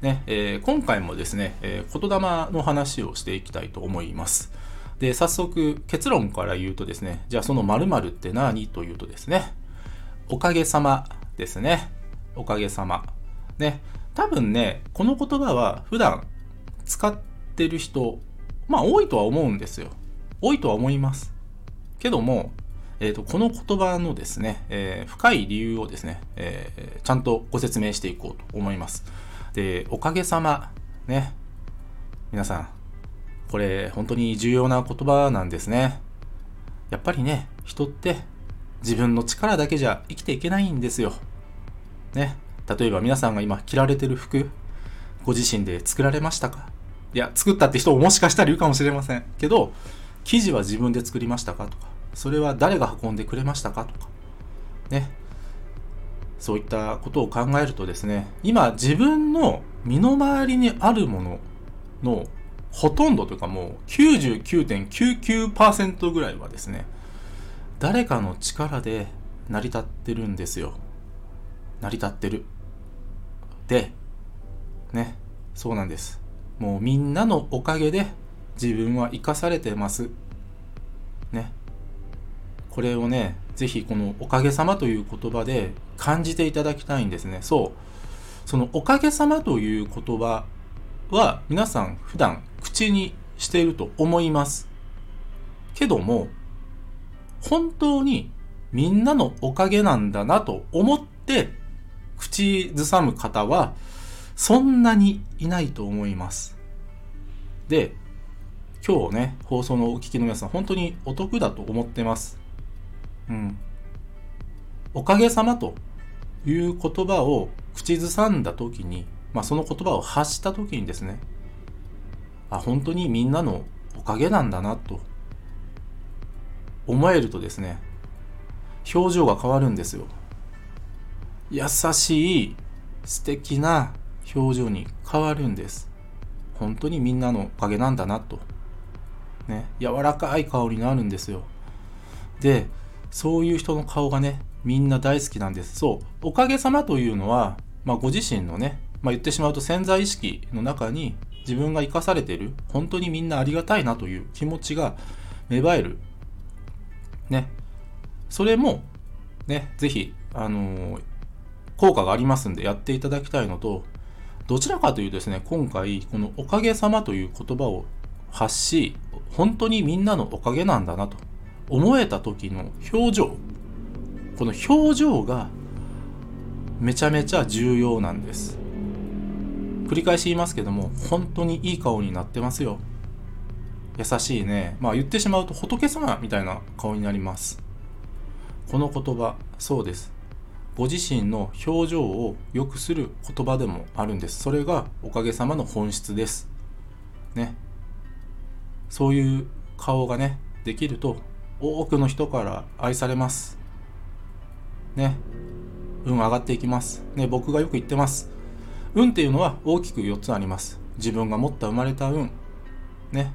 ねえー今回もですね、えー言霊の話をしていきたいと思います。で、早速結論から言うとですね、じゃあその〇〇って何というとですね、おかげさまですね。おかげさま。ね、多分ね、この言葉は普段使ってる人、まあ多いとは思うんですよ。多いとは思います。けども、えー、とこの言葉のですね、えー深い理由をですね、えーちゃんとご説明していこうと思います。で、おかげさま、ね、皆さん、これ本当に重要な言葉なんですね。やっぱりね、人って自分の力だけじゃ生きていけないんですよ。ね、例えば皆さんが今着られてる服、ご自身で作られましたか？いや、作ったって人ももしかしたらいるかもしれません。けど、生地は自分で作りましたか？とか、それは誰が運んでくれましたか？とか、ね。そういったことを考えるとですね、今自分の身の回りにあるもののほとんどというかもう99.99%ぐらいはですね、誰かの力で成り立ってるんですよ。成り立ってる。で、ね、そうなんです。もうみんなのおかげで自分は生かされてます。これをね、ぜひこのおかげさまという言葉で感じていただきたいんですね。そう。そのおかげさまという言葉は皆さん普段口にしていると思います。けども、本当にみんなのおかげなんだなと思って口ずさむ方はそんなにいないと思います。で、今日ね、放送のお聞きの皆さん、本当にお得だと思ってます。うん。おかげさまという言葉を口ずさんだ時に、まあその言葉を発した時にですね、あ、本当にみんなのおかげなんだなと思えるとですね、表情が変わるんですよ。優しい、素敵な表情に変わるんです。本当にみんなのおかげなんだなと。ね、柔らかい顔になるんですよ。で、そういう人の顔がね、みんな大好きなんです。そう、おかげさまというのは、まあ、ご自身のね、まあ、言ってしまうと潜在意識の中に自分が生かされている、本当にみんなありがたいなという気持ちが芽生える。ね。それも、ね、ぜひ、あのー効果がありますんでやっていただきたいのと、どちらかというとですね、今回、このおかげさまという言葉を発し、本当にみんなのおかげなんだなと思えた時の表情。この表情がめちゃめちゃ重要なんです。繰り返し言いますけども、本当にいい顔になってますよ。優しいね。まあ言ってしまうと仏様みたいな顔になります。この言葉、そうです。ご自身の表情を良くする言葉でもあるんです。それがおかげさまの本質です。ね。そういう顔がね、できると多くの人から愛されます。ね。運上がっていきます。ね、僕がよく言ってます。運っていうのは大きく4つあります。自分が持った生まれた運。ね。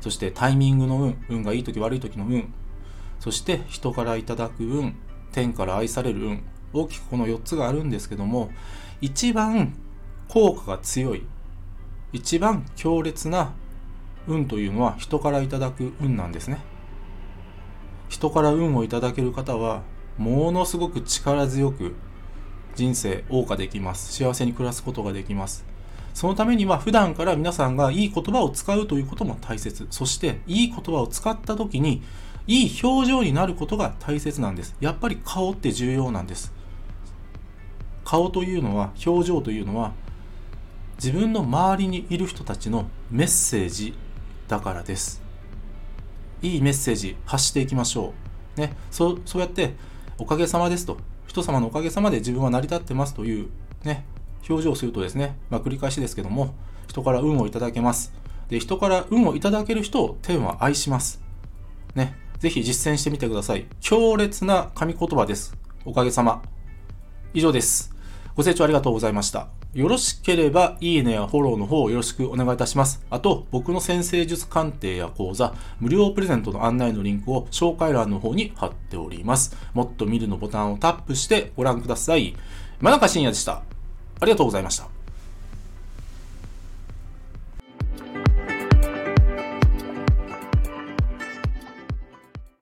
そしてタイミングの運。運がいい時悪い時の運。そして人からいただく運。天から愛される運。大きくこの4つがあるんですけども、一番効果が強い、一番強烈な運というのは人からいただく運なんですね。人から運をいただける方は、ものすごく力強く人生謳歌できます。幸せに暮らすことができます。そのためには普段から皆さんがいい言葉を使うということも大切。そしていい言葉を使った時にいい表情になることが大切なんです。やっぱり顔って重要なんです。顔というのは、表情というのは、自分の周りにいる人たちのメッセージだからです。いいメッセージ発していきましょう。ね、そうそうやって、おかげさまですと、人様のおかげさまで自分は成り立ってますという、ね、表情をするとですね、まあ、繰り返しですけども、人から運をいただけます。で、人から運をいただける人を天は愛します。ね。ぜひ実践してみてください。強烈な神言葉です。おかげさま。以上です。ご清聴ありがとうございました。よろしければ、いいねやフォローの方よろしくお願いいたします。あと、僕の先生術鑑定や講座、無料プレゼントの案内のリンクを紹介欄の方に貼っております。もっと見るのボタンをタップしてご覧ください。真中信也でした。ありがとうございました。